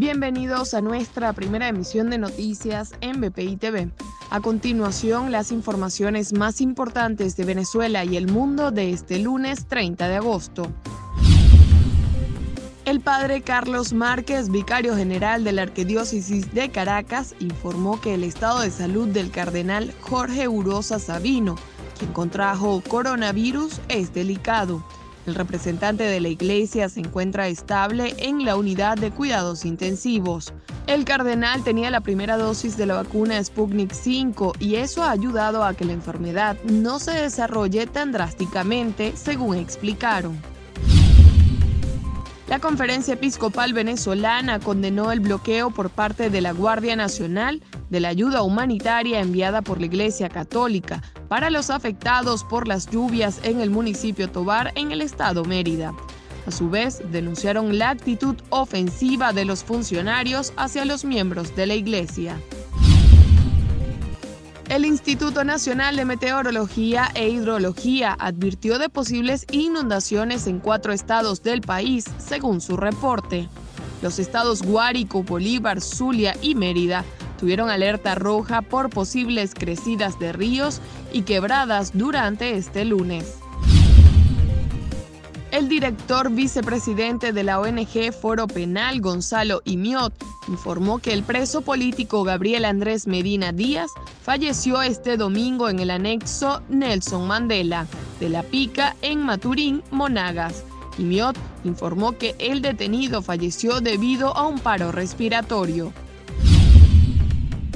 Bienvenidos a nuestra primera emisión de noticias en BPI TV. A continuación, las informaciones más importantes de Venezuela y el mundo de este lunes 30 de agosto. El padre Carlos Márquez, vicario general de la Arquidiócesis de Caracas, informó que el estado de salud del cardenal Jorge Urosa Sabino, quien contrajo coronavirus, es delicado. El representante de la iglesia se encuentra estable en la unidad de cuidados intensivos. El cardenal tenía la primera dosis de la vacuna Sputnik 5 y eso ha ayudado a que la enfermedad no se desarrolle tan drásticamente, según explicaron. La Conferencia Episcopal Venezolana condenó el bloqueo por parte de la Guardia Nacional de la ayuda humanitaria enviada por la Iglesia Católica para los afectados por las lluvias en el municipio Tobar en el estado Mérida. A su vez, denunciaron la actitud ofensiva de los funcionarios hacia los miembros de la Iglesia. El Instituto Nacional de Meteorología e Hidrología advirtió de posibles inundaciones en cuatro estados del país, según su reporte. Los estados Guárico, Bolívar, Zulia y Mérida tuvieron alerta roja por posibles crecidas de ríos y quebradas durante este lunes. El director vicepresidente de la ONG Foro Penal, Gonzalo Imiot, informó que el preso político Gabriel Andrés Medina Díaz falleció este domingo en el anexo Nelson Mandela de La Pica en Maturín, Monagas. Imiot informó que el detenido falleció debido a un paro respiratorio.